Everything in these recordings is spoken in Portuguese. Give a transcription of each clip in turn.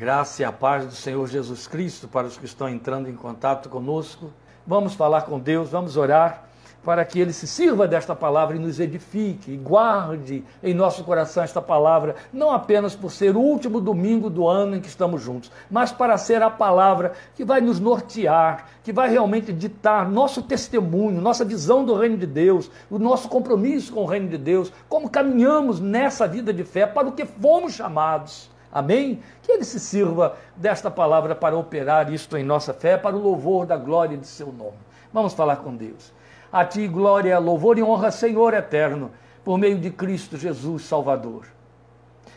graça e a paz do Senhor Jesus Cristo para os que estão entrando em contato conosco. Vamos falar com Deus, vamos orar para que Ele se sirva desta palavra e nos edifique e guarde em nosso coração esta palavra, não apenas por ser o último domingo do ano em que estamos juntos, mas para ser a palavra que vai nos nortear, que vai realmente ditar nosso testemunho, nossa visão do reino de Deus, o nosso compromisso com o reino de Deus, como caminhamos nessa vida de fé para o que fomos chamados. Amém? Que ele se sirva desta palavra para operar isto em nossa fé, para o louvor da glória de seu nome. Vamos falar com Deus. A ti, glória, louvor e honra, Senhor eterno, por meio de Cristo Jesus, Salvador.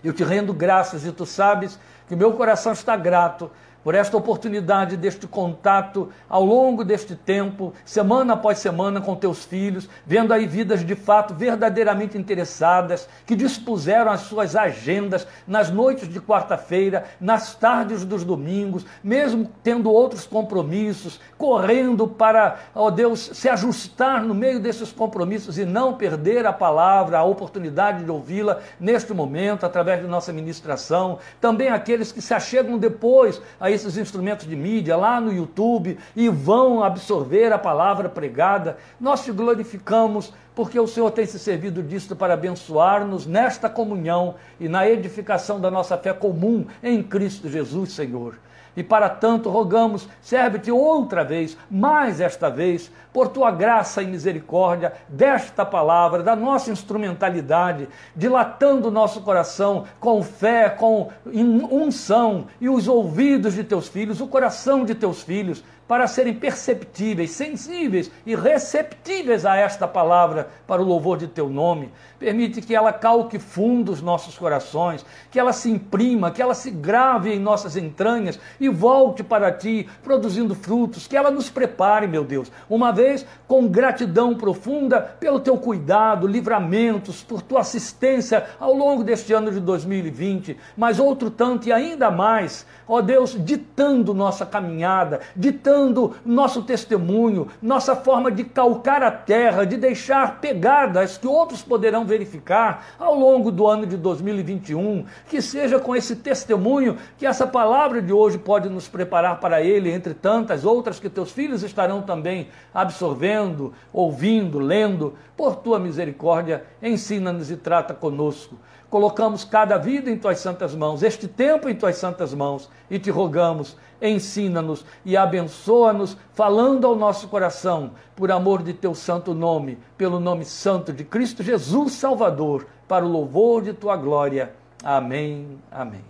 Eu te rendo graças e tu sabes que meu coração está grato por esta oportunidade deste contato ao longo deste tempo, semana após semana, com teus filhos, vendo aí vidas de fato verdadeiramente interessadas, que dispuseram as suas agendas nas noites de quarta-feira, nas tardes dos domingos, mesmo tendo outros compromissos, correndo para, ó Deus, se ajustar no meio desses compromissos e não perder a palavra, a oportunidade de ouvi-la neste momento, através de nossa ministração. Também aqueles que se achegam depois a esses instrumentos de mídia lá no YouTube e vão absorver a palavra pregada. Nós te glorificamos porque o Senhor tem se servido disto para abençoar-nos nesta comunhão e na edificação da nossa fé comum em Cristo Jesus, Senhor. E para tanto rogamos, serve-te outra vez, mais esta vez, por tua graça e misericórdia, desta palavra, da nossa instrumentalidade, dilatando o nosso coração com fé, com unção e os ouvidos de teus filhos, o coração de teus filhos, para serem perceptíveis, sensíveis e receptíveis a esta palavra para o louvor de teu nome. Permite que ela calque fundo os nossos corações, que ela se imprima, que ela se grave em nossas entranhas e volte para ti, produzindo frutos, que ela nos prepare, meu Deus, uma vez com gratidão profunda pelo teu cuidado, livramentos, por tua assistência ao longo deste ano de 2020, mas outro tanto e ainda mais, ó Deus, ditando nossa caminhada, ditando nosso testemunho, nossa forma de calcar a terra, de deixar pegadas que outros poderão verificar ao longo do ano de 2021, que seja com esse testemunho que essa palavra de hoje pode nos preparar para ele, entre tantas outras que teus filhos estarão também absorvendo, ouvindo, lendo. Por tua misericórdia, ensina-nos e trata conosco. Colocamos cada vida em tuas santas mãos, este tempo em tuas santas mãos, e te rogamos, ensina-nos e abençoa-nos, falando ao nosso coração, por amor de teu santo nome, pelo nome santo de Cristo Jesus Salvador, para o louvor de tua glória. Amém. Amém.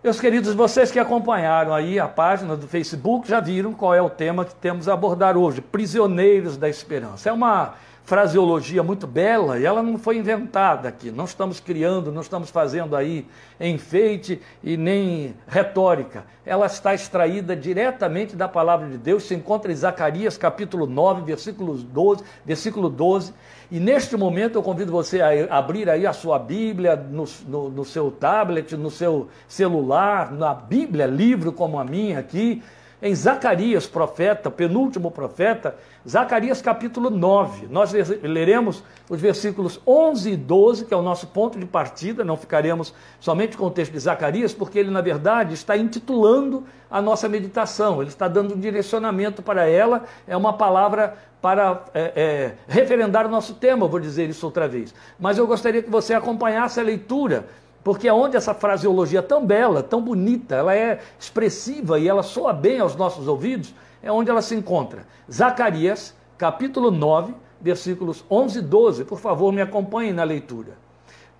Meus queridos, vocês que acompanharam aí a página do Facebook já viram qual é o tema que temos a abordar hoje: prisioneiros da esperança. É uma fraseologia muito bela e ela não foi inventada aqui. Não estamos criando, não estamos fazendo aí enfeite e nem retórica. Ela está extraída diretamente da palavra de Deus, se encontra em Zacarias capítulo 9, versículos 12, versículo 12. E neste momento eu convido você a abrir aí a sua Bíblia no, no, no seu tablet, no seu celular, na Bíblia, livro como a minha aqui, em Zacarias, profeta, penúltimo profeta, Zacarias capítulo 9. Nós leremos os versículos 11 e 12, que é o nosso ponto de partida, não ficaremos somente com o texto de Zacarias, porque ele, na verdade, está intitulando a nossa meditação, ele está dando um direcionamento para ela, é uma palavra para é, é, referendar o nosso tema, vou dizer isso outra vez. Mas eu gostaria que você acompanhasse a leitura porque é onde essa fraseologia tão bela, tão bonita, ela é expressiva e ela soa bem aos nossos ouvidos, é onde ela se encontra. Zacarias, capítulo 9, versículos 11 e 12. Por favor, me acompanhe na leitura.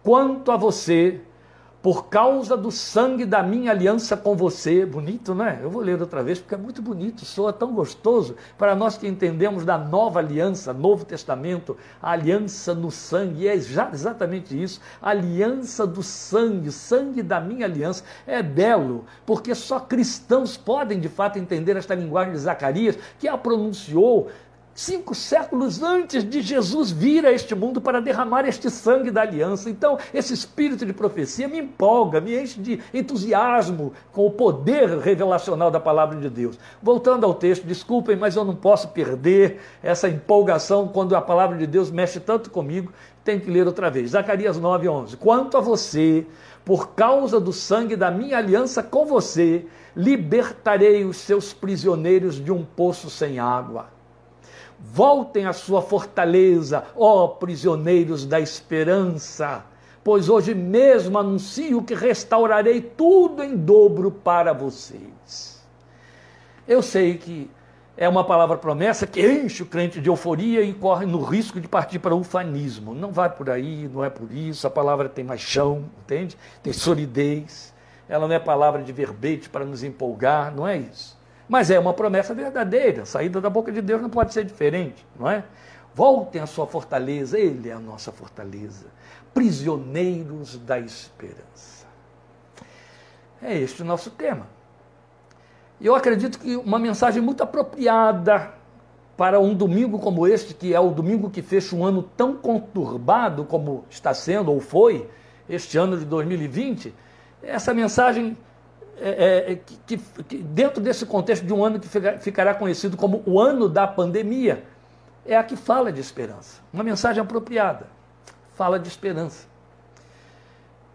Quanto a você, por causa do sangue da minha aliança com você. Bonito, né? Eu vou ler outra vez porque é muito bonito, soa tão gostoso para nós que entendemos da nova aliança, Novo Testamento, a aliança no sangue. E é exatamente isso, aliança do sangue, sangue da minha aliança. É belo, porque só cristãos podem de fato entender esta linguagem de Zacarias, que a pronunciou cinco séculos antes de Jesus vir a este mundo para derramar este sangue da aliança. Então, esse espírito de profecia me empolga, me enche de entusiasmo com o poder revelacional da palavra de Deus. Voltando ao texto, desculpem, mas eu não posso perder essa empolgação quando a palavra de Deus mexe tanto comigo. Tem que ler outra vez. Zacarias 9, 11. Quanto a você, por causa do sangue da minha aliança com você, libertarei os seus prisioneiros de um poço sem água Voltem à sua fortaleza, ó prisioneiros da esperança, pois hoje mesmo anuncio que restaurarei tudo em dobro para vocês. Eu sei que é uma palavra promessa que enche o crente de euforia e corre no risco de partir para o ufanismo. Não vai por aí, não é por isso. A palavra tem mais chão, entende? Tem solidez. Ela não é palavra de verbete para nos empolgar, não é isso. Mas é uma promessa verdadeira. A saída da boca de Deus não pode ser diferente, não é? Voltem à sua fortaleza, Ele é a nossa fortaleza. Prisioneiros da esperança. É este o nosso tema. Eu acredito que uma mensagem muito apropriada para um domingo como este, que é o domingo que fecha um ano tão conturbado como está sendo ou foi este ano de 2020, essa mensagem é, é, é que, que, dentro desse contexto de um ano que ficará conhecido como o ano da pandemia, é a que fala de esperança. Uma mensagem apropriada. Fala de esperança.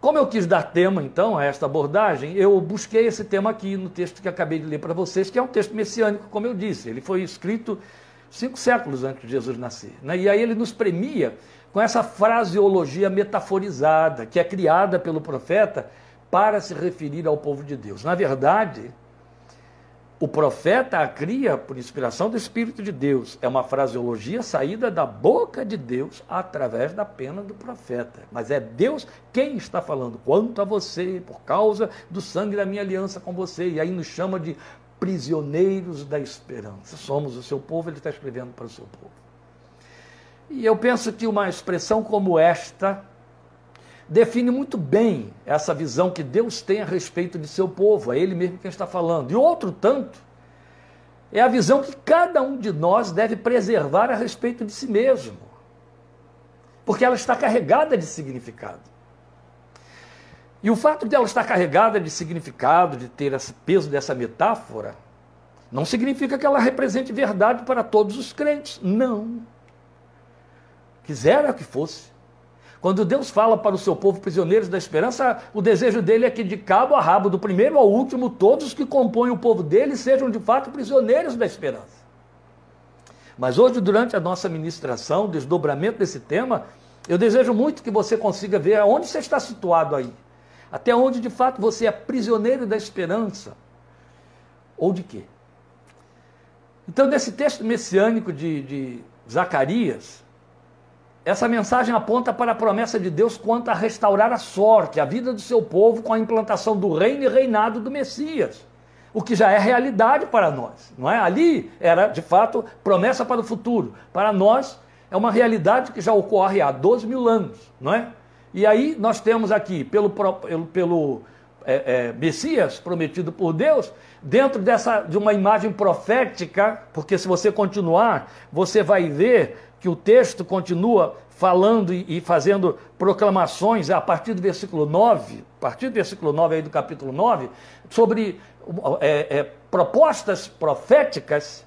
Como eu quis dar tema, então, a esta abordagem, eu busquei esse tema aqui no texto que acabei de ler para vocês, que é um texto messiânico, como eu disse. Ele foi escrito cinco séculos antes de Jesus nascer. Né? E aí ele nos premia com essa fraseologia metaforizada, que é criada pelo profeta para se referir ao povo de Deus. Na verdade, o profeta a cria por inspiração do Espírito de Deus. É uma fraseologia saída da boca de Deus através da pena do profeta. Mas é Deus quem está falando. Quanto a você, por causa do sangue da minha aliança com você. E aí nos chama de prisioneiros da esperança. Somos o seu povo, ele está escrevendo para o seu povo. E eu penso que uma expressão como esta define muito bem essa visão que Deus tem a respeito de seu povo, é Ele mesmo quem está falando. E outro tanto é a visão que cada um de nós deve preservar a respeito de si mesmo, porque ela está carregada de significado. E o fato de ela estar carregada de significado, de ter esse peso dessa metáfora, não significa que ela represente verdade para todos os crentes. Não. Quisera que fosse. Quando Deus fala para o seu povo prisioneiros da esperança, o desejo dele é que de cabo a rabo, do primeiro ao último, todos que compõem o povo dele sejam de fato prisioneiros da esperança. Mas hoje, durante a nossa ministração, desdobramento desse tema, eu desejo muito que você consiga ver aonde você está situado aí. Até onde de fato você é prisioneiro da esperança. Ou de quê? Então, nesse texto messiânico de, de Zacarias, essa mensagem aponta para a promessa de Deus quanto a restaurar a sorte, a vida do seu povo com a implantação do reino e reinado do Messias. O que já é realidade para nós, não é? Ali era, de fato, promessa para o futuro. Para nós, é uma realidade que já ocorre há 12 mil anos, não é? E aí nós temos aqui, pelo, pelo, pelo é, é, Messias prometido por Deus, dentro dessa, de uma imagem profética, porque se você continuar, você vai ver que o texto continua falando e, fazendo proclamações a partir do versículo 9, a partir do versículo 9 aí do capítulo 9, sobre é, é, propostas proféticas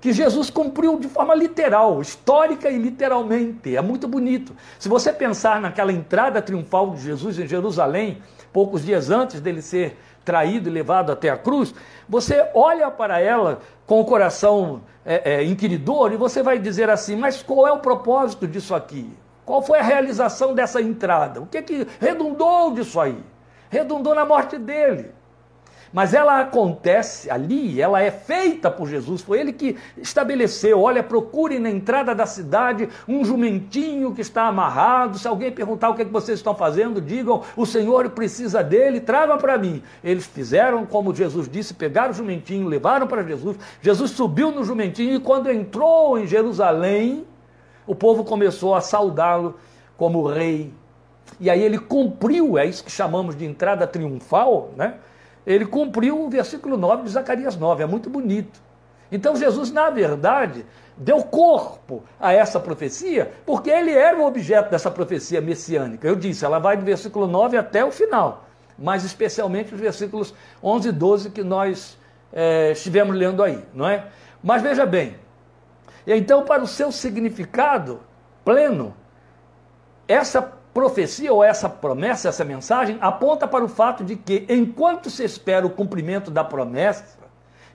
que Jesus cumpriu de forma literal, histórica e literalmente. É muito bonito. Se você pensar naquela entrada triunfal de Jesus em Jerusalém, poucos dias antes dele ser traído e levado até a cruz, você olha para ela com o coração é, é, inquiridor e você vai dizer assim: mas qual é o propósito disso aqui? Qual foi a realização dessa entrada? O que, é que redundou disso aí? Redundou na morte dele. Mas ela acontece ali, ela é feita por Jesus, foi ele que estabeleceu. Olha, procure na entrada da cidade um jumentinho que está amarrado. Se alguém perguntar o que, é que vocês estão fazendo, digam: o Senhor precisa dele, tragam para mim. Eles fizeram como Jesus disse: pegaram o jumentinho, levaram para Jesus. Jesus subiu no jumentinho e quando entrou em Jerusalém, o povo começou a saudá-lo como rei. E aí ele cumpriu, é isso que chamamos de entrada triunfal, né? Ele cumpriu o versículo 9 de Zacarias 9, é muito bonito. Então Jesus, na verdade, deu corpo a essa profecia, porque ele era o objeto dessa profecia messiânica. Eu disse, ela vai do versículo 9 até o final, mas especialmente os versículos 11 e 12 que nós é, estivemos lendo aí, não é? Mas veja bem, então, para o seu significado pleno, essa profecia ou essa promessa, essa mensagem, aponta para o fato de que, enquanto se espera o cumprimento da promessa,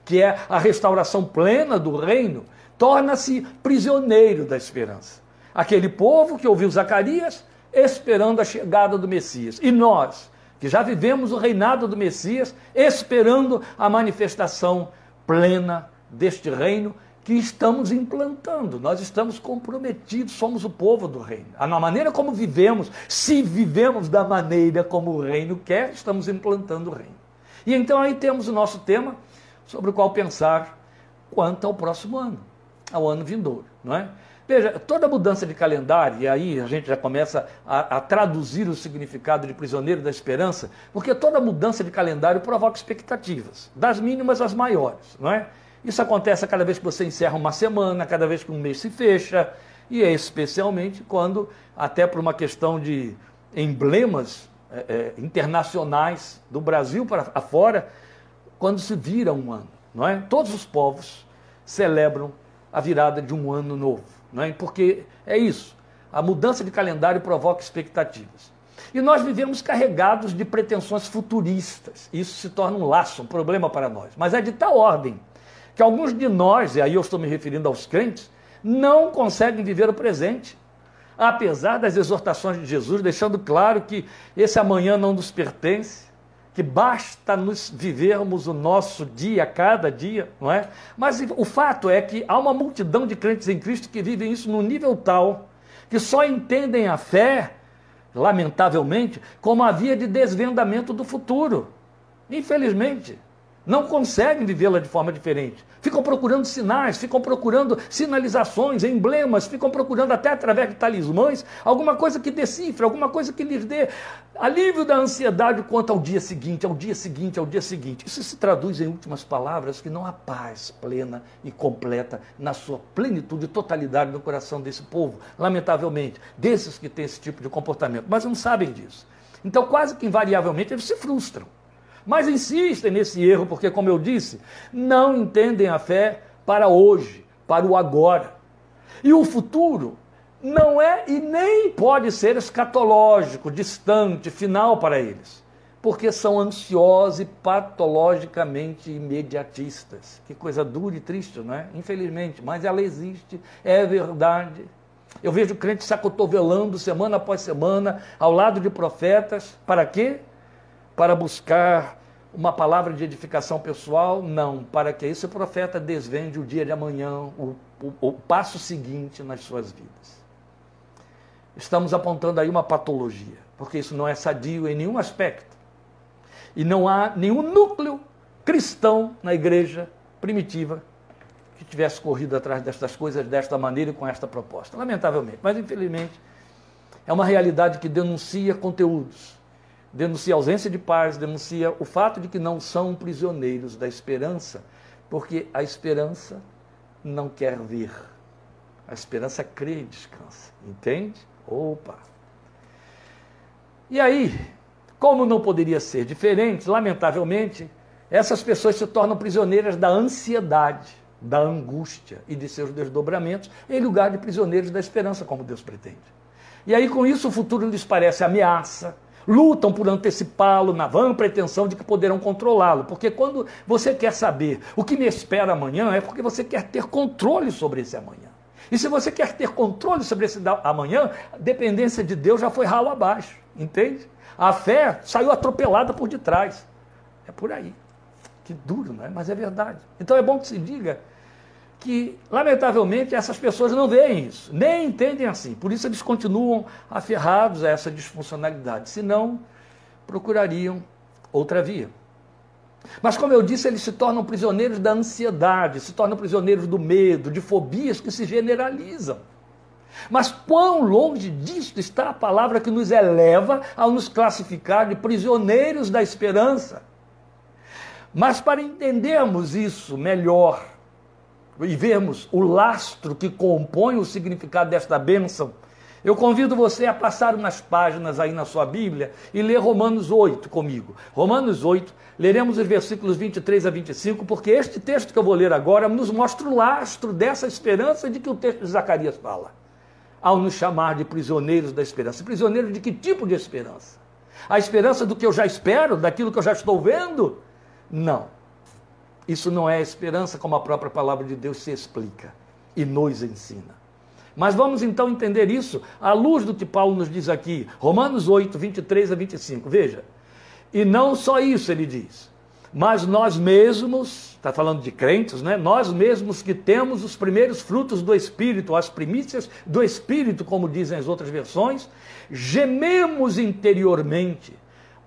que é a restauração plena do reino, torna-se prisioneiro da esperança. Aquele povo que ouviu Zacarias esperando a chegada do Messias. E nós, que já vivemos o reinado do Messias, esperando a manifestação plena deste reino que estamos implantando. Nós estamos comprometidos, somos o povo do reino. Na maneira como vivemos, se vivemos da maneira como o reino quer, estamos implantando o reino. E então aí temos o nosso tema sobre o qual pensar quanto ao próximo ano, ao ano vindouro, não é? Veja, toda mudança de calendário, e aí a gente já começa a, a, traduzir o significado de prisioneiro da esperança, porque toda mudança de calendário provoca expectativas, das mínimas às maiores, não é? Isso acontece a cada vez que você encerra uma semana, cada vez que um mês se fecha, e é especialmente quando, até por uma questão de emblemas é, é, internacionais do Brasil para afora, quando se vira um ano, não é? Todos os povos celebram a virada de um ano novo, não é? Porque é isso. A mudança de calendário provoca expectativas. E nós vivemos carregados de pretensões futuristas. Isso se torna um laço, um problema para nós. Mas é de tal ordem que alguns de nós, e aí eu estou me referindo aos crentes, não conseguem viver o presente. Apesar das exortações de Jesus, deixando claro que esse amanhã não nos pertence, que basta nos vivermos o nosso dia, cada dia, não é? Mas o fato é que há uma multidão de crentes em Cristo que vivem isso num nível tal que só entendem a fé, lamentavelmente, como a via de desvendamento do futuro. Infelizmente não conseguem vivê-la de forma diferente. Ficam procurando sinais, ficam procurando sinalizações, emblemas, ficam procurando até através de talismãs alguma coisa que decifre, alguma coisa que lhes dê alívio da ansiedade quanto ao dia seguinte, ao dia seguinte, ao dia seguinte. Isso se traduz em últimas palavras que não há paz plena e completa na sua plenitude e totalidade no coração desse povo, lamentavelmente, desses que têm esse tipo de comportamento, mas não sabem disso. Então, quase que invariavelmente, eles se frustram. Mas insistem nesse erro, porque, como eu disse, não entendem a fé para hoje, para o agora. E o futuro não é e nem pode ser escatológico, distante, final para eles, porque são ansiosos e patologicamente imediatistas. Que coisa dura e triste, não é? Infelizmente, mas ela existe, é verdade. Eu vejo crentes se acotovelando semana após semana ao lado de profetas, para quê? Para buscar uma palavra de edificação pessoal? Não, para que esse profeta desvende o dia de amanhã, o, o, o passo seguinte nas suas vidas. Estamos apontando aí uma patologia, porque isso não é sadio em nenhum aspecto. E não há nenhum núcleo cristão na igreja primitiva que tivesse corrido atrás destas coisas desta maneira e com esta proposta. Lamentavelmente, mas infelizmente é uma realidade que denuncia conteúdos denuncia a ausência de paz, denuncia o fato de que não são prisioneiros da esperança, porque a esperança não quer ver. A esperança crê e descansa. Entende? Opa! E aí, como não poderia ser diferente, lamentavelmente, essas pessoas se tornam prisioneiras da ansiedade, da angústia e de seus desdobramentos, em lugar de prisioneiros da esperança, como Deus pretende. E aí, com isso, o futuro lhes parece ameaça, lutam por antecipá-lo na vã pretensão de que poderão controlá-lo. Porque quando você quer saber o que me espera amanhã, é porque você quer ter controle sobre esse amanhã. E se você quer ter controle sobre esse amanhã, a dependência de Deus já foi ralo abaixo, entende? A fé saiu atropelada por detrás. É por aí. Que duro, não é? Mas é verdade. Então é bom que se diga que, lamentavelmente, essas pessoas não veem isso, nem entendem assim. Por isso eles continuam aferrados a essa disfuncionalidade. Senão, procurariam outra via. Mas, como eu disse, eles se tornam prisioneiros da ansiedade, se tornam prisioneiros do medo, de fobias que se generalizam. Mas quão longe disto está a palavra que nos eleva ao nos classificar de prisioneiros da esperança? Mas para entendermos isso melhor, e vermos o lastro que compõe o significado desta bênção, eu convido você a passar umas páginas aí na sua Bíblia e ler Romanos 8 comigo. Romanos 8, leremos os versículos 23 a 25, porque este texto que eu vou ler agora nos mostra o lastro dessa esperança de que o texto de Zacarias fala, ao nos chamar de prisioneiros da esperança. Prisioneiros de que tipo de esperança? A esperança do que eu já espero, daquilo que eu já estou vendo? Não. Isso não é esperança como a própria palavra de Deus se explica e nos ensina. Mas vamos então entender isso à luz do que Paulo nos diz aqui, Romanos 8, 23 a 25. Veja. E não só isso, ele diz, mas nós mesmos, está falando de crentes, né? Nós mesmos que temos os primeiros frutos do Espírito, as primícias do Espírito, como dizem as outras versões, gememos interiormente,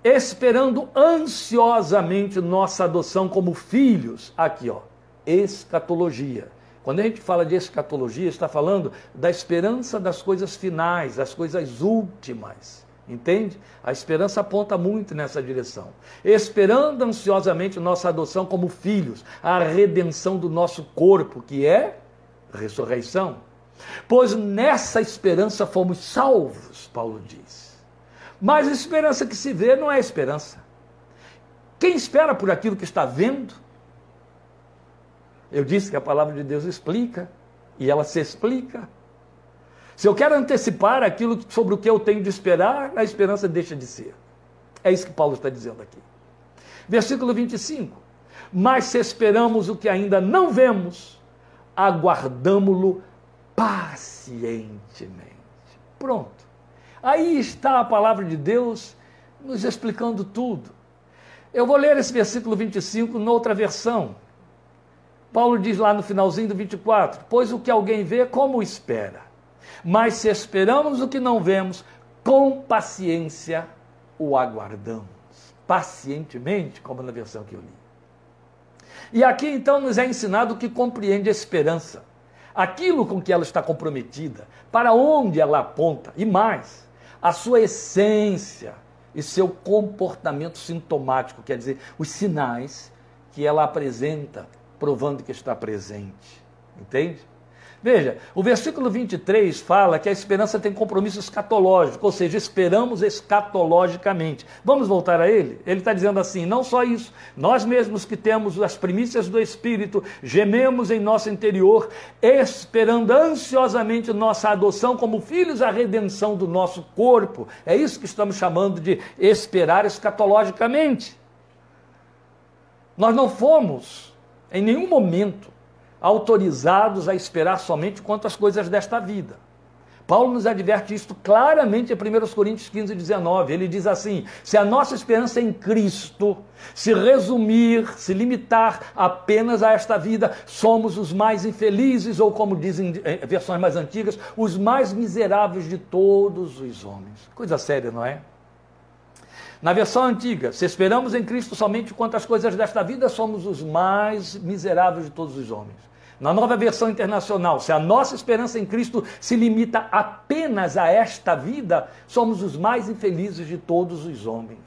esperando ansiosamente nossa adoção como filhos. Aqui, ó, escatologia quando a gente fala de escatologia, está falando da esperança das coisas finais, das coisas últimas. Entende? A esperança aponta muito nessa direção. Esperando ansiosamente nossa adoção como filhos, a redenção do nosso corpo, que é ressurreição. Pois nessa esperança fomos salvos, Paulo diz. Mas a esperança que se vê não é esperança. Quem espera por aquilo que está vendo, eu disse que a palavra de Deus explica, e ela se explica. Se eu quero antecipar aquilo sobre o que eu tenho de esperar, a esperança deixa de ser. É isso que Paulo está dizendo aqui. Versículo 25. Mas se esperamos o que ainda não vemos, aguardamo-lo pacientemente. Pronto. Aí está a palavra de Deus nos explicando tudo. Eu vou ler esse versículo 25 noutra versão. Paulo diz lá no finalzinho do 24: Pois o que alguém vê, como espera? Mas se esperamos o que não vemos, com paciência o aguardamos. Pacientemente, como na versão que eu li. E aqui então nos é ensinado que compreende a esperança, aquilo com que ela está comprometida, para onde ela aponta, e mais, a sua essência e seu comportamento sintomático, quer dizer, os sinais que ela apresenta provando que está presente. Entende? Veja, o versículo 23 fala que a esperança tem compromisso escatológico, ou seja, esperamos escatologicamente. Vamos voltar a ele? Ele está dizendo assim: não só isso, nós mesmos que temos as primícias do Espírito, gememos em nosso interior, esperando ansiosamente nossa adoção como filhos, a redenção do nosso corpo. É isso que estamos chamando de esperar escatologicamente. Nós não fomos em nenhum momento autorizados a esperar somente quanto às coisas desta vida. Paulo nos adverte isto claramente em 1 Coríntios 15, 19. Ele diz assim: se a nossa esperança em Cristo se resumir, se limitar apenas a esta vida, somos os mais infelizes, ou como dizem em versões mais antigas, os mais miseráveis de todos os homens. Coisa séria, não é? Na versão antiga, se esperamos em Cristo somente quanto às coisas desta vida, somos os mais miseráveis de todos os homens. Na nova versão internacional, se a nossa esperança em Cristo se limita apenas a esta vida, somos os mais infelizes de todos os homens.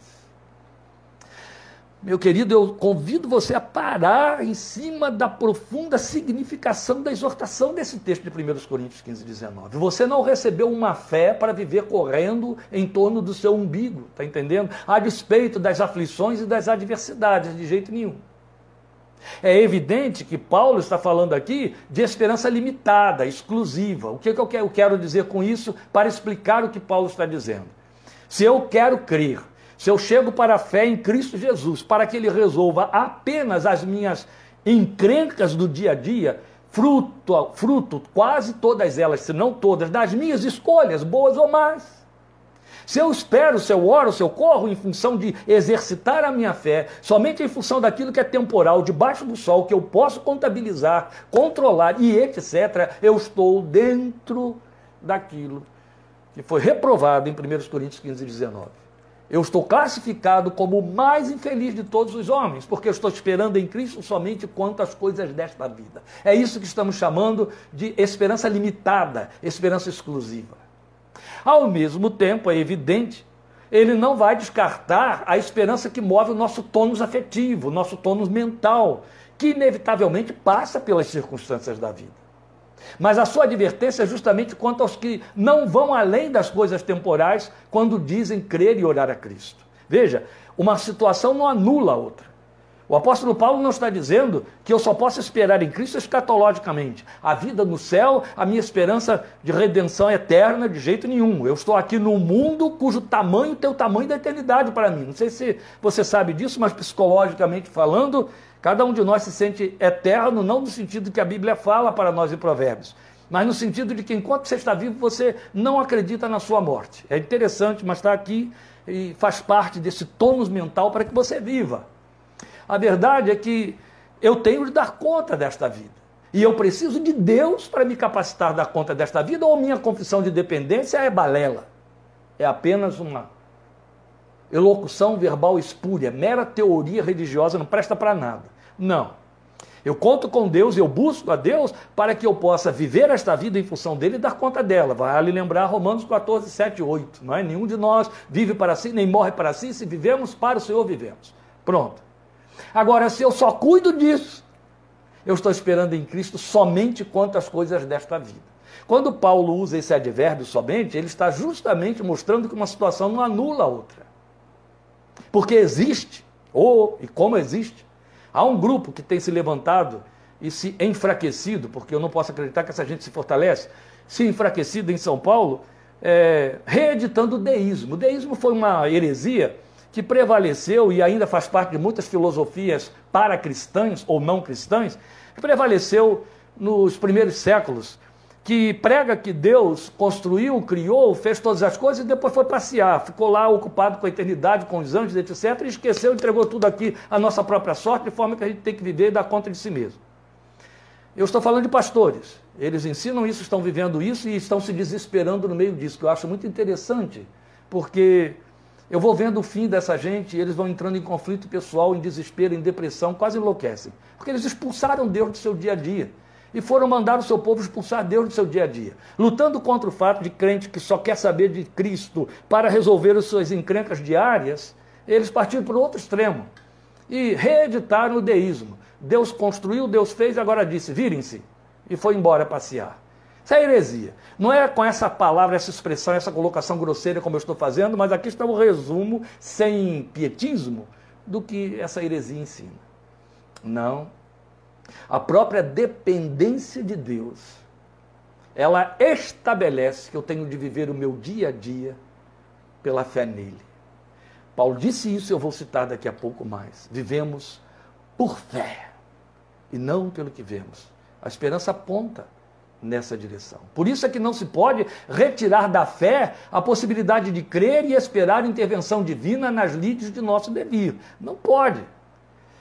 Meu querido, eu convido você a parar em cima da profunda significação da exortação desse texto de 1 Coríntios 15, 19. Você não recebeu uma fé para viver correndo em torno do seu umbigo, está entendendo? A despeito das aflições e das adversidades, de jeito nenhum. É evidente que Paulo está falando aqui de esperança limitada, exclusiva. O que, que eu quero dizer com isso para explicar o que Paulo está dizendo? Se eu quero crer se eu chego para a fé em Cristo Jesus, para que Ele resolva apenas as minhas encrencas do dia a dia, fruto, fruto, quase todas elas, se não todas, das minhas escolhas, boas ou más. Se eu espero, se eu oro, se eu corro em função de exercitar a minha fé, somente em função daquilo que é temporal, debaixo do sol, que eu posso contabilizar, controlar e etc., eu estou dentro daquilo que foi reprovado em 1 Coríntios 15, 19. Eu estou classificado como o mais infeliz de todos os homens, porque eu estou esperando em Cristo somente quanto às coisas desta vida. É isso que estamos chamando de esperança limitada, esperança exclusiva. Ao mesmo tempo, é evidente, ele não vai descartar a esperança que move o nosso tônus afetivo, o nosso tônus mental, que inevitavelmente passa pelas circunstâncias da vida. Mas a sua advertência é justamente quanto aos que não vão além das coisas temporais quando dizem crer e orar a Cristo. Veja, uma situação não anula a outra. O apóstolo Paulo não está dizendo que eu só posso esperar em Cristo escatologicamente. A vida no céu, a minha esperança de redenção eterna, de jeito nenhum. Eu estou aqui num mundo cujo tamanho tem o tamanho da eternidade para mim. Não sei se você sabe disso, mas psicologicamente falando, cada um de nós se sente eterno, não no sentido que a Bíblia fala para nós em Provérbios, mas no sentido de que enquanto você está vivo, você não acredita na sua morte. É interessante, mas está aqui e faz parte desse tônus mental para que você viva. A verdade é que eu tenho de dar conta desta vida. E eu preciso de Deus para me capacitar a dar conta desta vida, ou minha confissão de dependência é balela. É apenas uma elocução verbal espúria, mera teoria religiosa, não presta para nada. Não. Eu conto com Deus, eu busco a Deus para que eu possa viver esta vida em função dele e dar conta dela. Vale lembrar Romanos 14, 7 8. Não é? Nenhum de nós vive para si, nem morre para si. Se vivemos, para o Senhor vivemos. Pronto. Agora, se eu só cuido disso, eu estou esperando em Cristo somente quanto às coisas desta vida. Quando Paulo usa esse advérbio somente, ele está justamente mostrando que uma situação não anula a outra. Porque existe, ou e como existe, há um grupo que tem se levantado e se enfraquecido, porque eu não posso acreditar que essa gente se fortalece, se enfraquecido em São Paulo, é, reeditando o deísmo. O deísmo foi uma heresia que prevaleceu e ainda faz parte de muitas filosofias para cristãs ou não cristãs, prevaleceu nos primeiros séculos, que prega que Deus construiu, criou, fez todas as coisas e depois foi passear, ficou lá ocupado com a eternidade, com os anjos, etc., e esqueceu, entregou tudo aqui à nossa própria sorte, de forma que a gente tem que viver e dar conta de si mesmo. Eu estou falando de pastores. Eles ensinam isso, estão vivendo isso e estão se desesperando no meio disso, que eu acho muito interessante, porque eu vou vendo o fim dessa gente e eles vão entrando em conflito pessoal, em desespero, em depressão, quase enlouquecem. Porque eles expulsaram Deus do seu dia a dia. E foram mandar o seu povo expulsar Deus do seu dia a dia. Lutando contra o fato de crente que só quer saber de Cristo para resolver as suas encrencas diárias, eles partiram para o outro extremo. E reeditaram o deísmo. Deus construiu, Deus fez, agora disse: virem-se. E foi embora passear. Isso é heresia. Não é com essa palavra, essa expressão, essa colocação grosseira como eu estou fazendo, mas aqui está o um resumo, sem pietismo, do que essa heresia ensina. Não. A própria dependência de Deus, ela estabelece que eu tenho de viver o meu dia a dia pela fé nele. Paulo disse isso, eu vou citar daqui a pouco mais. Vivemos por fé e não pelo que vemos. A esperança aponta nessa direção. Por isso é que não se pode retirar da fé a possibilidade de crer e esperar intervenção divina nas lides de nosso devir. Não pode.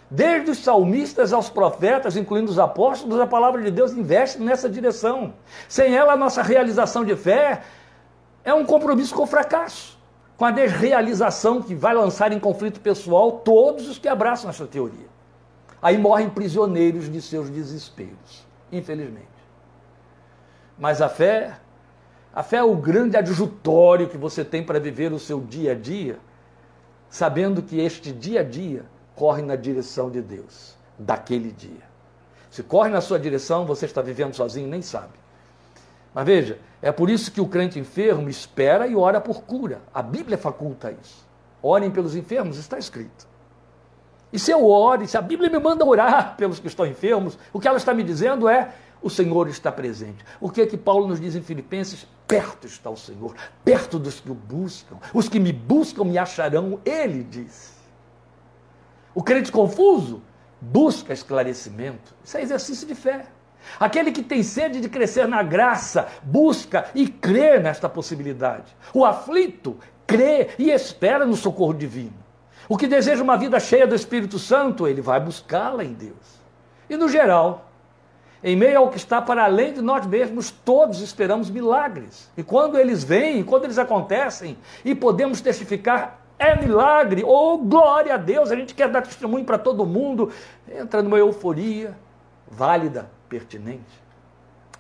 Desde os salmistas aos profetas, incluindo os apóstolos, a palavra de Deus investe nessa direção. Sem ela, a nossa realização de fé é um compromisso com o fracasso, com a desrealização que vai lançar em conflito pessoal todos os que abraçam essa teoria. Aí morrem prisioneiros de seus desesperos, infelizmente. Mas a fé, a fé é o grande adjutório que você tem para viver o seu dia a dia, sabendo que este dia a dia corre na direção de Deus, daquele dia. Se corre na sua direção, você está vivendo sozinho, nem sabe. Mas veja, é por isso que o crente enfermo espera e ora por cura. A Bíblia faculta isso. Orem pelos enfermos, está escrito. E se eu ore, se a Bíblia me manda orar pelos que estão enfermos, o que ela está me dizendo é: o Senhor está presente. O que é que Paulo nos diz em Filipenses? Perto está o Senhor, perto dos que o buscam. Os que me buscam me acharão, ele diz. O crente confuso busca esclarecimento. Isso é exercício de fé. Aquele que tem sede de crescer na graça, busca e crê nesta possibilidade. O aflito crê e espera no socorro divino. O que deseja uma vida cheia do Espírito Santo, ele vai buscá-la em Deus. E no geral, em meio ao que está para além de nós mesmos, todos esperamos milagres. E quando eles vêm, quando eles acontecem, e podemos testificar, é milagre, ou oh, glória a Deus, a gente quer dar testemunho para todo mundo, entra numa euforia válida, pertinente.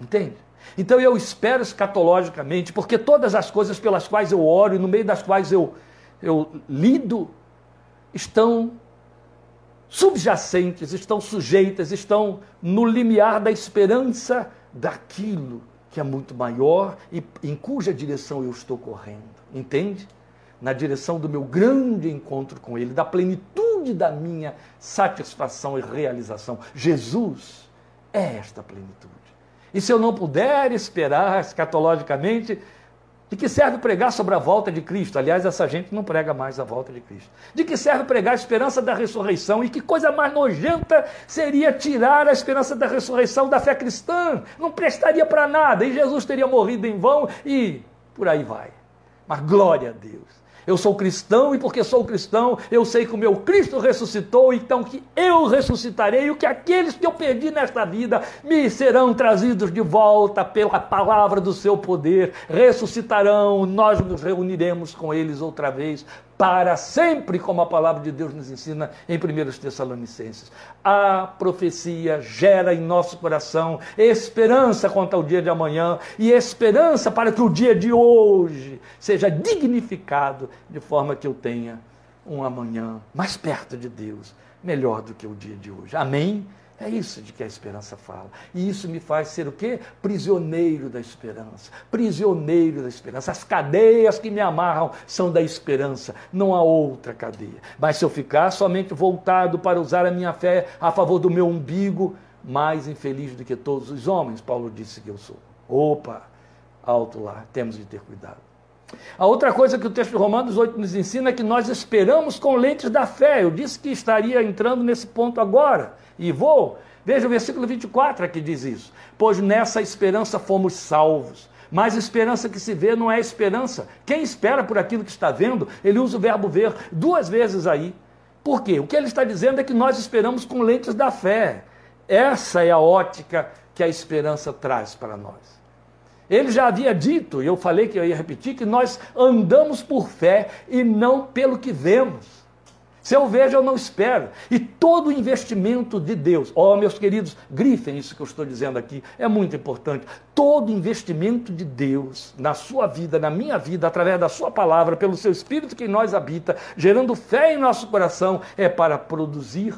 Entende? Então eu espero escatologicamente, porque todas as coisas pelas quais eu oro e no meio das quais eu eu lido estão subjacentes, estão sujeitas, estão no limiar da esperança daquilo que é muito maior e em cuja direção eu estou correndo. Entende? Na direção do meu grande encontro com Ele, da plenitude da minha satisfação e realização. Jesus é esta plenitude. E se eu não puder esperar escatologicamente, de que serve pregar sobre a volta de Cristo? Aliás, essa gente não prega mais a volta de Cristo. De que serve pregar a esperança da ressurreição? E que coisa mais nojenta seria tirar a esperança da ressurreição da fé cristã? Não prestaria para nada. E Jesus teria morrido em vão e por aí vai. Mas glória a Deus. Eu sou cristão e porque sou cristão, eu sei que o meu Cristo ressuscitou, então que eu ressuscitarei, e que aqueles que eu perdi nesta vida me serão trazidos de volta pela palavra do seu poder, ressuscitarão, nós nos reuniremos com eles outra vez para sempre, como a palavra de Deus nos ensina em 1 Tessalonicenses. A profecia gera em nosso coração esperança quanto ao dia de amanhã e esperança para que o dia de hoje seja dignificado de forma que eu tenha um amanhã mais perto de Deus, melhor do que o dia de hoje. Amém? É isso de que a esperança fala. E isso me faz ser o quê? Prisioneiro da esperança. Prisioneiro da esperança. As cadeias que me amarram são da esperança, não há outra cadeia. Mas se eu ficar somente voltado para usar a minha fé a favor do meu umbigo, mais infeliz do que todos os homens, Paulo disse que eu sou. Opa, alto lá, temos de ter cuidado. A outra coisa que o texto de Romanos 8 nos ensina é que nós esperamos com lentes da fé. Eu disse que estaria entrando nesse ponto agora e vou. Veja o versículo 24 que diz isso. Pois nessa esperança fomos salvos. Mas esperança que se vê não é esperança. Quem espera por aquilo que está vendo, ele usa o verbo ver duas vezes aí. Por quê? O que ele está dizendo é que nós esperamos com lentes da fé. Essa é a ótica que a esperança traz para nós. Ele já havia dito, e eu falei que eu ia repetir, que nós andamos por fé e não pelo que vemos. Se eu vejo, eu não espero. E todo investimento de Deus, ó oh, meus queridos, grifem isso que eu estou dizendo aqui, é muito importante. Todo investimento de Deus na sua vida, na minha vida, através da sua palavra, pelo seu Espírito que em nós habita, gerando fé em nosso coração, é para produzir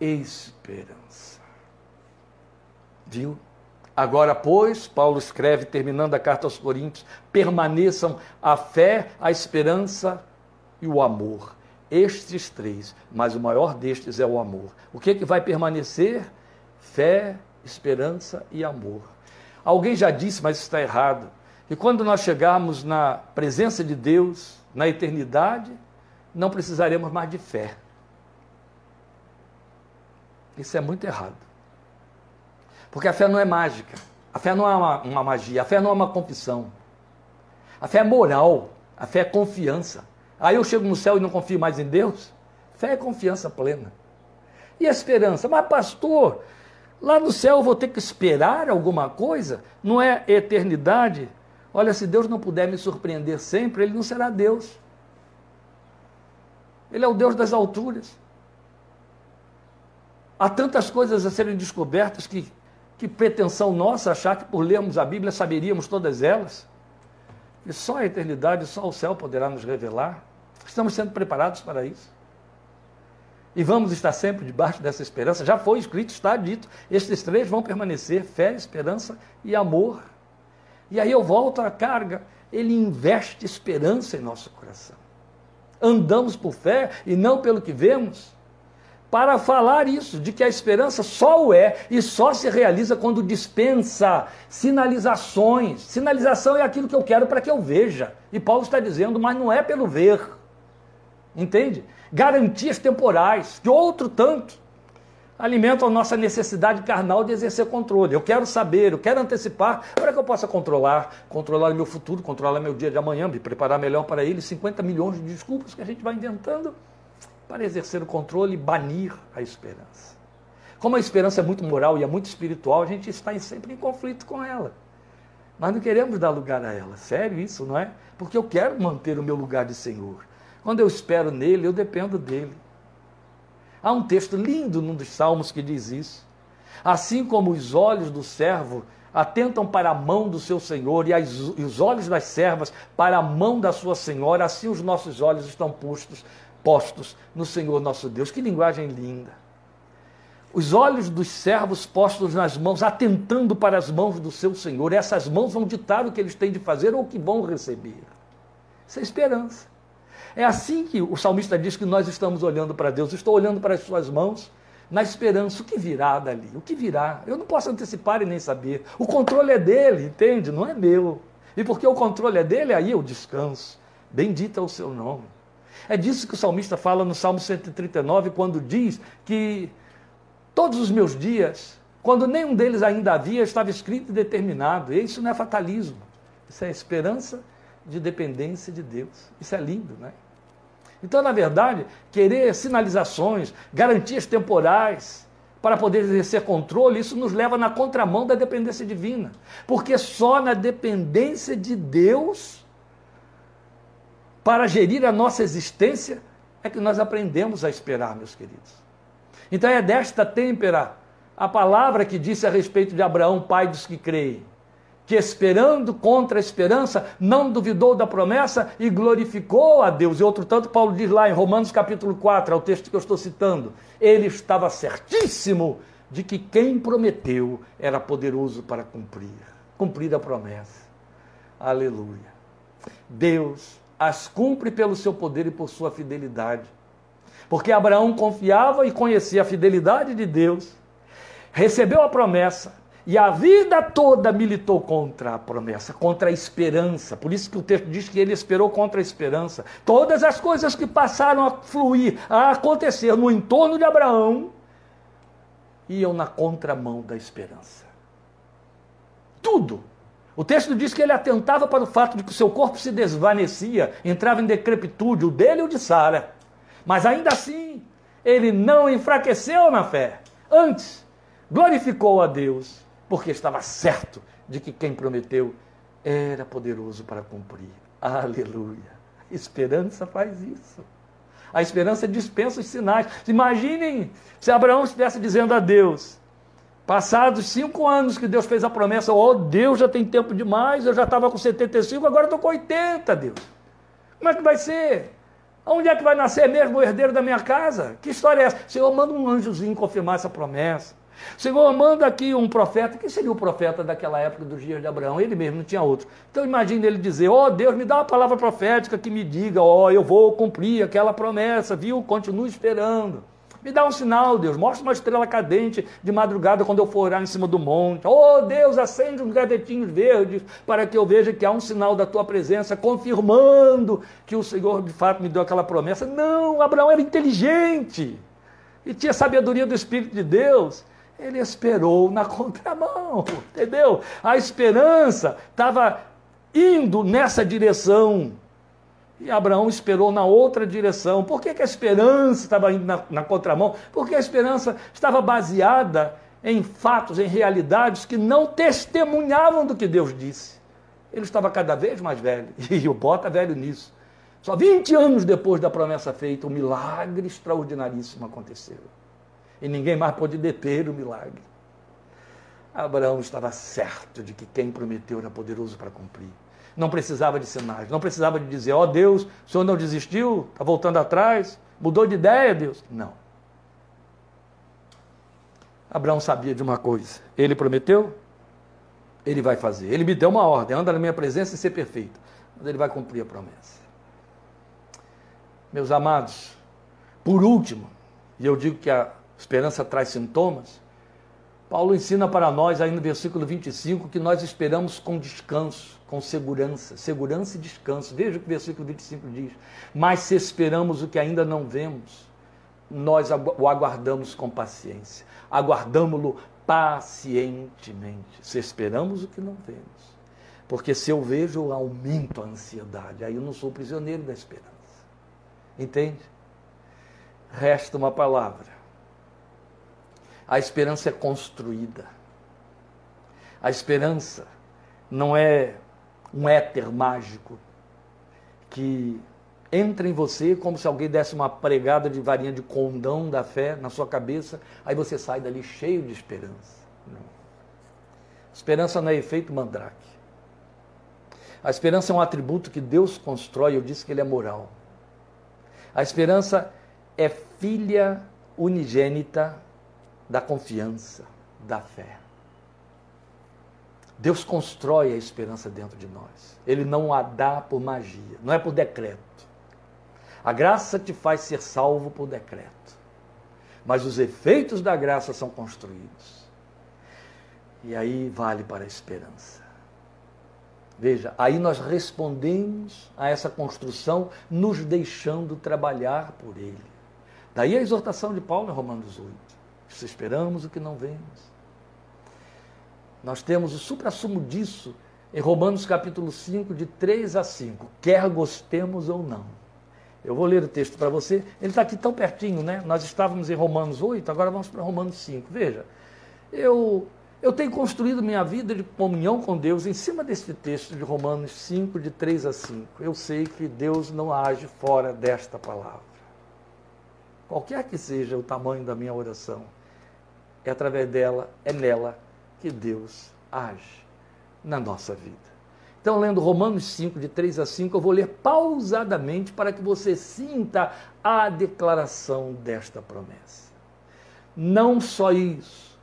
esperança. Viu? Agora, pois, Paulo escreve, terminando a carta aos Coríntios, permaneçam a fé, a esperança e o amor estes três, mas o maior destes é o amor. O que, é que vai permanecer? Fé, esperança e amor. Alguém já disse, mas está errado, que quando nós chegarmos na presença de Deus, na eternidade, não precisaremos mais de fé. Isso é muito errado. Porque a fé não é mágica. A fé não é uma, uma magia. A fé não é uma confissão. A fé é moral. A fé é confiança. Aí eu chego no céu e não confio mais em Deus? Fé é confiança plena. E a esperança? Mas, pastor, lá no céu eu vou ter que esperar alguma coisa? Não é eternidade? Olha, se Deus não puder me surpreender sempre, Ele não será Deus. Ele é o Deus das alturas. Há tantas coisas a serem descobertas que, que pretensão nossa achar que por lermos a Bíblia saberíamos todas elas. E só a eternidade, só o céu poderá nos revelar. Estamos sendo preparados para isso. E vamos estar sempre debaixo dessa esperança. Já foi escrito, está dito. Estes três vão permanecer: fé, esperança e amor. E aí eu volto à carga. Ele investe esperança em nosso coração. Andamos por fé e não pelo que vemos para falar isso, de que a esperança só o é e só se realiza quando dispensa sinalizações. Sinalização é aquilo que eu quero para que eu veja. E Paulo está dizendo, mas não é pelo ver. Entende? Garantias temporais, de outro tanto, alimentam a nossa necessidade carnal de exercer controle. Eu quero saber, eu quero antecipar para que eu possa controlar, controlar meu futuro, controlar meu dia de amanhã, me preparar melhor para ele. 50 milhões de desculpas que a gente vai inventando para exercer o controle e banir a esperança. Como a esperança é muito moral e é muito espiritual, a gente está sempre em conflito com ela. Nós não queremos dar lugar a ela. Sério isso, não é? Porque eu quero manter o meu lugar de Senhor. Quando eu espero nele, eu dependo dele. Há um texto lindo num dos salmos que diz isso. Assim como os olhos do servo atentam para a mão do seu Senhor e, as, e os olhos das servas para a mão da sua Senhora, assim os nossos olhos estão postos, postos no Senhor nosso Deus. Que linguagem linda! Os olhos dos servos postos nas mãos, atentando para as mãos do seu Senhor. Essas mãos vão ditar o que eles têm de fazer ou o que vão receber. Isso é esperança. É assim que o salmista diz que nós estamos olhando para Deus. Estou olhando para as suas mãos na esperança. O que virá dali? O que virá? Eu não posso antecipar e nem saber. O controle é dele, entende? Não é meu. E porque o controle é dele, aí eu descanso. Bendito é o seu nome. É disso que o salmista fala no Salmo 139, quando diz que todos os meus dias, quando nenhum deles ainda havia, estava escrito e determinado. E isso não é fatalismo. Isso é esperança de dependência de Deus. Isso é lindo, né? Então, na verdade, querer sinalizações, garantias temporais para poder exercer controle, isso nos leva na contramão da dependência divina. Porque só na dependência de Deus, para gerir a nossa existência, é que nós aprendemos a esperar, meus queridos. Então é desta têmpera a palavra que disse a respeito de Abraão, pai dos que creem que esperando contra a esperança, não duvidou da promessa e glorificou a Deus. E outro tanto, Paulo diz lá em Romanos capítulo 4, é o texto que eu estou citando, ele estava certíssimo de que quem prometeu era poderoso para cumprir, cumprir a promessa. Aleluia. Deus as cumpre pelo seu poder e por sua fidelidade. Porque Abraão confiava e conhecia a fidelidade de Deus, recebeu a promessa, e a vida toda militou contra a promessa, contra a esperança. Por isso que o texto diz que ele esperou contra a esperança. Todas as coisas que passaram a fluir, a acontecer no entorno de Abraão, iam na contramão da esperança. Tudo. O texto diz que ele atentava para o fato de que o seu corpo se desvanecia, entrava em decrepitude, o dele e o de Sara. Mas ainda assim, ele não enfraqueceu na fé. Antes, glorificou a Deus porque estava certo de que quem prometeu era poderoso para cumprir. Aleluia. Esperança faz isso. A esperança dispensa os sinais. Imaginem se Abraão estivesse dizendo a Deus, passados cinco anos que Deus fez a promessa, oh Deus, já tem tempo demais, eu já estava com 75, agora estou com 80, Deus. Como é que vai ser? Onde é que vai nascer mesmo o herdeiro da minha casa? Que história é essa? Senhor, manda um anjozinho confirmar essa promessa. Senhor, manda aqui um profeta. Quem seria o profeta daquela época dos dias de Abraão? Ele mesmo, não tinha outro. Então imagine ele dizer: Ó oh, Deus, me dá uma palavra profética que me diga, ó, oh, eu vou cumprir aquela promessa, viu? Continue esperando. Me dá um sinal, Deus. Mostra uma estrela cadente de madrugada quando eu for orar em cima do monte. Oh, Deus, acende uns gavetinhos verdes para que eu veja que há um sinal da tua presença, confirmando que o Senhor de fato me deu aquela promessa. Não, Abraão era inteligente e tinha sabedoria do Espírito de Deus ele esperou na contramão, entendeu? A esperança estava indo nessa direção. E Abraão esperou na outra direção. Por que, que a esperança estava indo na, na contramão? Porque a esperança estava baseada em fatos, em realidades que não testemunhavam do que Deus disse. Ele estava cada vez mais velho, e o bota velho nisso. Só 20 anos depois da promessa feita, um milagre extraordinaríssimo aconteceu e ninguém mais pôde deter o milagre. Abraão estava certo de que quem prometeu era poderoso para cumprir. Não precisava de sinais, não precisava de dizer, ó oh, Deus, o Senhor não desistiu, está voltando atrás, mudou de ideia, Deus. Não. Abraão sabia de uma coisa: ele prometeu, ele vai fazer. Ele me deu uma ordem, anda na minha presença e ser perfeito. Mas ele vai cumprir a promessa. Meus amados, por último, e eu digo que a Esperança traz sintomas. Paulo ensina para nós, aí no versículo 25, que nós esperamos com descanso, com segurança. Segurança e descanso. Veja o que o versículo 25 diz. Mas se esperamos o que ainda não vemos, nós o aguardamos com paciência. Aguardamos-lo pacientemente. Se esperamos o que não vemos. Porque se eu vejo, eu aumento a ansiedade. Aí eu não sou prisioneiro da esperança. Entende? Resta uma palavra a esperança é construída. A esperança não é um éter mágico que entra em você como se alguém desse uma pregada de varinha de condão da fé na sua cabeça, aí você sai dali cheio de esperança. Não. Esperança não é efeito mandrake. A esperança é um atributo que Deus constrói, eu disse que ele é moral. A esperança é filha unigênita da confiança, da fé. Deus constrói a esperança dentro de nós. Ele não a dá por magia, não é por decreto. A graça te faz ser salvo por decreto. Mas os efeitos da graça são construídos. E aí vale para a esperança. Veja, aí nós respondemos a essa construção nos deixando trabalhar por ele. Daí a exortação de Paulo em Romanos 8. Se esperamos o que não vemos. Nós temos o supra-sumo disso em Romanos capítulo 5, de 3 a 5. Quer gostemos ou não. Eu vou ler o texto para você. Ele está aqui tão pertinho, né? Nós estávamos em Romanos 8, agora vamos para Romanos 5. Veja, eu, eu tenho construído minha vida de comunhão com Deus em cima deste texto de Romanos 5, de 3 a 5. Eu sei que Deus não age fora desta palavra. Qualquer que seja o tamanho da minha oração, é através dela, é nela que Deus age na nossa vida. Então, lendo Romanos 5, de 3 a 5, eu vou ler pausadamente para que você sinta a declaração desta promessa. Não só isso,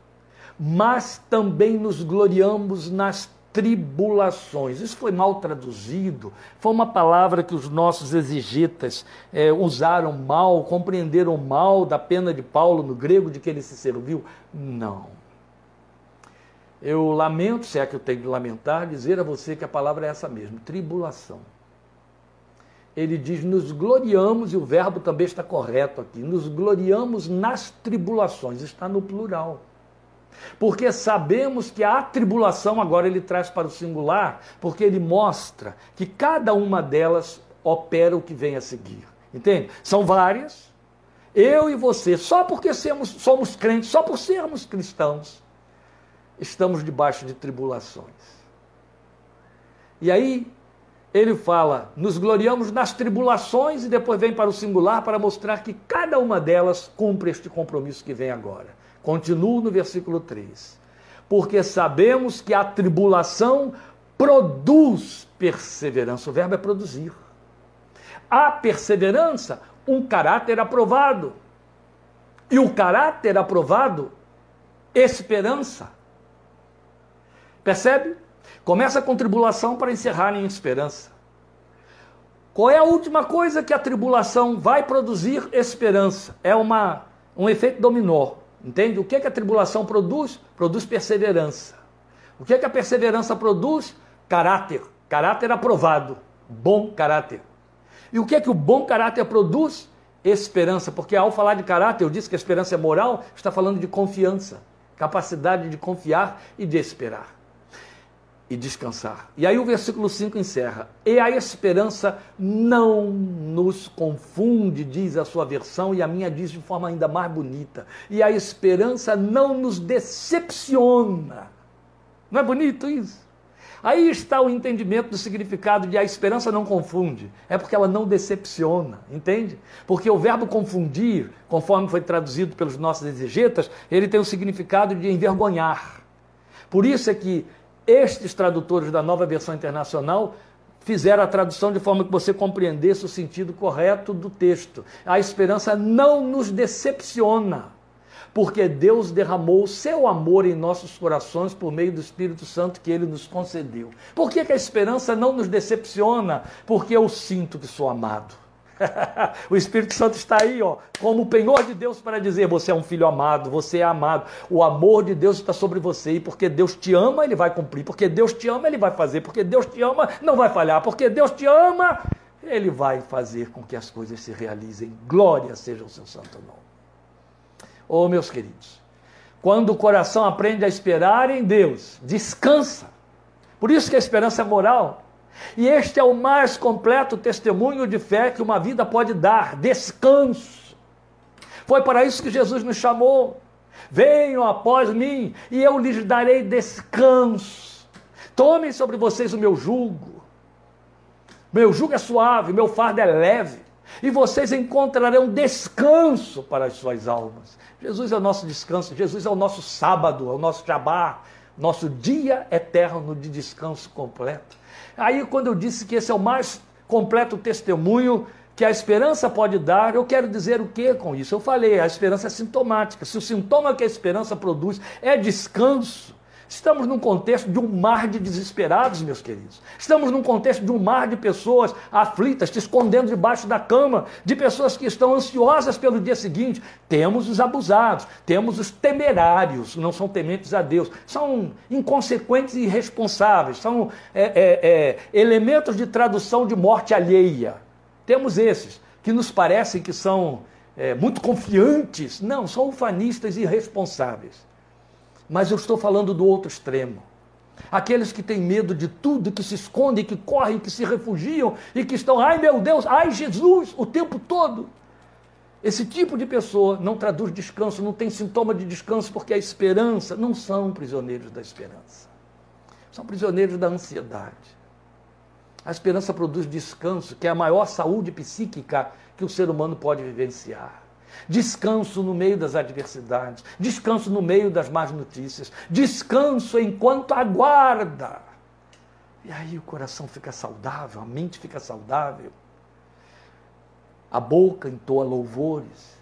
mas também nos gloriamos nas tribulações. Isso foi mal traduzido, foi uma palavra que os nossos exegetas é, usaram mal, compreenderam mal da pena de Paulo no grego de que ele se serviu. Não. Eu lamento, se é que eu tenho que lamentar, dizer a você que a palavra é essa mesmo, tribulação. Ele diz: nos gloriamos, e o verbo também está correto aqui, nos gloriamos nas tribulações, está no plural. Porque sabemos que a tribulação, agora ele traz para o singular, porque ele mostra que cada uma delas opera o que vem a seguir. Entende? São várias. Eu e você, só porque somos, somos crentes, só por sermos cristãos, estamos debaixo de tribulações. E aí ele fala: nos gloriamos nas tribulações, e depois vem para o singular para mostrar que cada uma delas cumpre este compromisso que vem agora. Continuo no versículo 3. Porque sabemos que a tribulação produz perseverança. O verbo é produzir. A perseverança, um caráter aprovado. E o caráter aprovado, esperança. Percebe? Começa com tribulação para encerrar em esperança. Qual é a última coisa que a tribulação vai produzir? Esperança. É uma, um efeito dominó. Entende? O que, que a tribulação produz? Produz perseverança. O que, que a perseverança produz? Caráter. Caráter aprovado. Bom caráter. E o que, que o bom caráter produz? Esperança. Porque ao falar de caráter, eu disse que a esperança é moral, está falando de confiança. Capacidade de confiar e de esperar e descansar. E aí o versículo 5 encerra: E a esperança não nos confunde, diz a sua versão, e a minha diz de forma ainda mais bonita. E a esperança não nos decepciona. Não é bonito isso? Aí está o entendimento do significado de a esperança não confunde. É porque ela não decepciona, entende? Porque o verbo confundir, conforme foi traduzido pelos nossos exegetas, ele tem o significado de envergonhar. Por isso é que estes tradutores da nova versão internacional fizeram a tradução de forma que você compreendesse o sentido correto do texto. A esperança não nos decepciona, porque Deus derramou o seu amor em nossos corações por meio do Espírito Santo que ele nos concedeu. Por que, que a esperança não nos decepciona? Porque eu sinto que sou amado. o Espírito Santo está aí, ó, como o penhor de Deus para dizer: você é um filho amado, você é amado. O amor de Deus está sobre você e porque Deus te ama, ele vai cumprir. Porque Deus te ama, ele vai fazer. Porque Deus te ama, não vai falhar. Porque Deus te ama, ele vai fazer com que as coisas se realizem. Glória seja o seu santo nome. Oh, meus queridos, quando o coração aprende a esperar em Deus, descansa. Por isso que a esperança é moral e este é o mais completo testemunho de fé que uma vida pode dar: descanso. Foi para isso que Jesus nos chamou. Venham após mim e eu lhes darei descanso. Tomem sobre vocês o meu jugo. Meu jugo é suave, meu fardo é leve. E vocês encontrarão descanso para as suas almas. Jesus é o nosso descanso, Jesus é o nosso sábado, é o nosso jabá, nosso dia eterno de descanso completo. Aí, quando eu disse que esse é o mais completo testemunho que a esperança pode dar, eu quero dizer o que com isso? Eu falei, a esperança é sintomática. Se o sintoma que a esperança produz é descanso, Estamos num contexto de um mar de desesperados, meus queridos. Estamos num contexto de um mar de pessoas aflitas, se escondendo debaixo da cama, de pessoas que estão ansiosas pelo dia seguinte. Temos os abusados, temos os temerários, não são tementes a Deus, são inconsequentes e irresponsáveis, são é, é, é, elementos de tradução de morte alheia. Temos esses, que nos parecem que são é, muito confiantes. Não, são ufanistas irresponsáveis. Mas eu estou falando do outro extremo. Aqueles que têm medo de tudo, que se escondem, que correm, que se refugiam e que estão, ai meu Deus, ai Jesus, o tempo todo. Esse tipo de pessoa não traduz descanso, não tem sintoma de descanso, porque a esperança não são prisioneiros da esperança. São prisioneiros da ansiedade. A esperança produz descanso, que é a maior saúde psíquica que o ser humano pode vivenciar descanso no meio das adversidades, descanso no meio das más notícias, descanso enquanto aguarda. E aí o coração fica saudável, a mente fica saudável, a boca entoa louvores.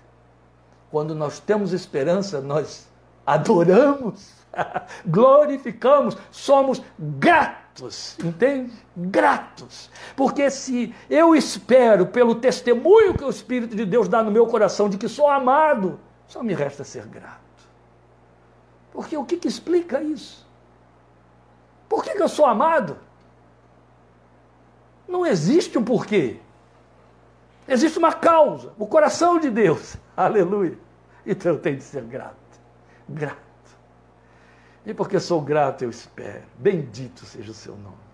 Quando nós temos esperança, nós adoramos, glorificamos, somos gratos gratos, entende? Gratos. Porque se eu espero pelo testemunho que o Espírito de Deus dá no meu coração de que sou amado, só me resta ser grato. Porque o que, que explica isso? Por que, que eu sou amado? Não existe um porquê. Existe uma causa, o coração de Deus. Aleluia. Então eu tenho de ser grato. Grato. E porque sou grato, eu espero. Bendito seja o seu nome.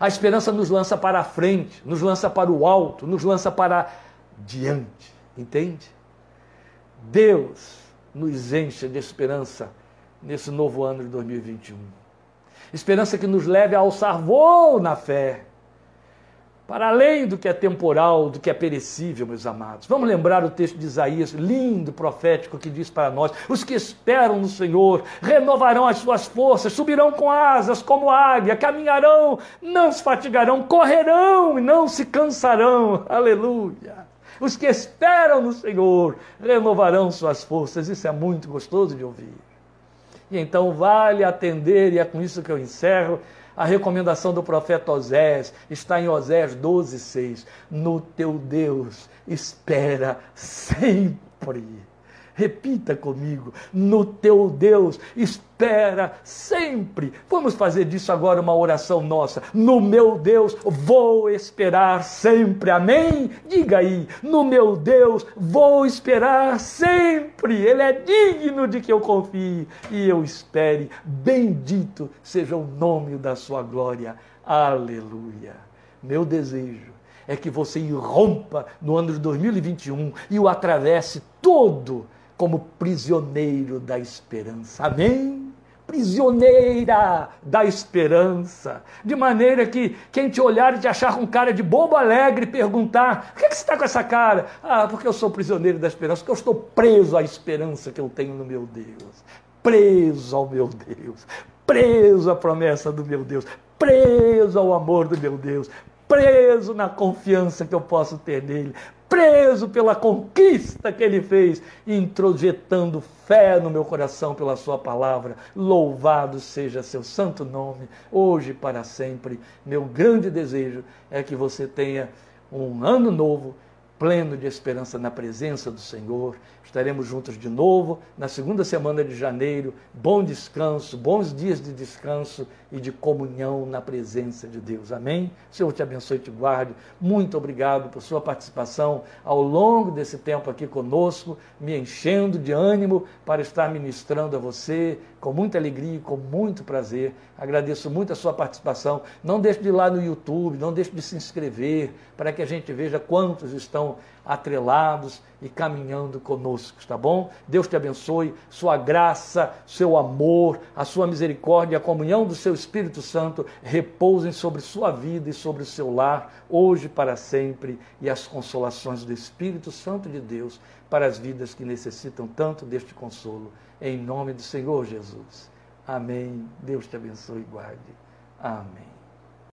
A esperança nos lança para a frente, nos lança para o alto, nos lança para diante. Entende? Deus nos enche de esperança nesse novo ano de 2021. Esperança que nos leve a alçar voo na fé para além do que é temporal, do que é perecível, meus amados. Vamos lembrar o texto de Isaías, lindo, profético, que diz para nós: os que esperam no Senhor renovarão as suas forças, subirão com asas como águia, caminharão, não se fatigarão, correrão e não se cansarão. Aleluia. Os que esperam no Senhor renovarão suas forças. Isso é muito gostoso de ouvir. E então vale atender, e é com isso que eu encerro a recomendação do profeta Osés está em Osés 12, 6. No teu Deus espera sempre. Repita comigo: no teu Deus espera sempre. Vamos fazer disso agora uma oração nossa. No meu Deus vou esperar sempre. Amém? Diga aí: no meu Deus vou esperar sempre. Ele é digno de que eu confie e eu espere. Bendito seja o nome da sua glória. Aleluia. Meu desejo é que você irrompa no ano de 2021 e o atravesse todo como prisioneiro da esperança. Amém? Prisioneira da esperança. De maneira que quem te olhar e te achar com cara de bobo alegre perguntar: por que, que você está com essa cara? Ah, porque eu sou prisioneiro da esperança, porque eu estou preso à esperança que eu tenho no meu Deus. Preso ao meu Deus. Preso à promessa do meu Deus. Preso ao amor do meu Deus preso na confiança que eu posso ter nele, preso pela conquista que ele fez, introjetando fé no meu coração pela sua palavra. Louvado seja seu santo nome, hoje e para sempre. Meu grande desejo é que você tenha um ano novo pleno de esperança na presença do Senhor. Estaremos juntos de novo na segunda semana de janeiro. Bom descanso, bons dias de descanso e de comunhão na presença de Deus. Amém? Senhor te abençoe e te guarde. Muito obrigado por sua participação ao longo desse tempo aqui conosco, me enchendo de ânimo para estar ministrando a você com muita alegria e com muito prazer. Agradeço muito a sua participação. Não deixe de ir lá no YouTube, não deixe de se inscrever para que a gente veja quantos estão atrelados e caminhando conosco, tá bom? Deus te abençoe, sua graça, seu amor, a sua misericórdia, a comunhão do seu Espírito Santo repousem sobre sua vida e sobre o seu lar, hoje para sempre, e as consolações do Espírito Santo de Deus para as vidas que necessitam tanto deste consolo. Em nome do Senhor Jesus. Amém. Deus te abençoe e guarde. Amém.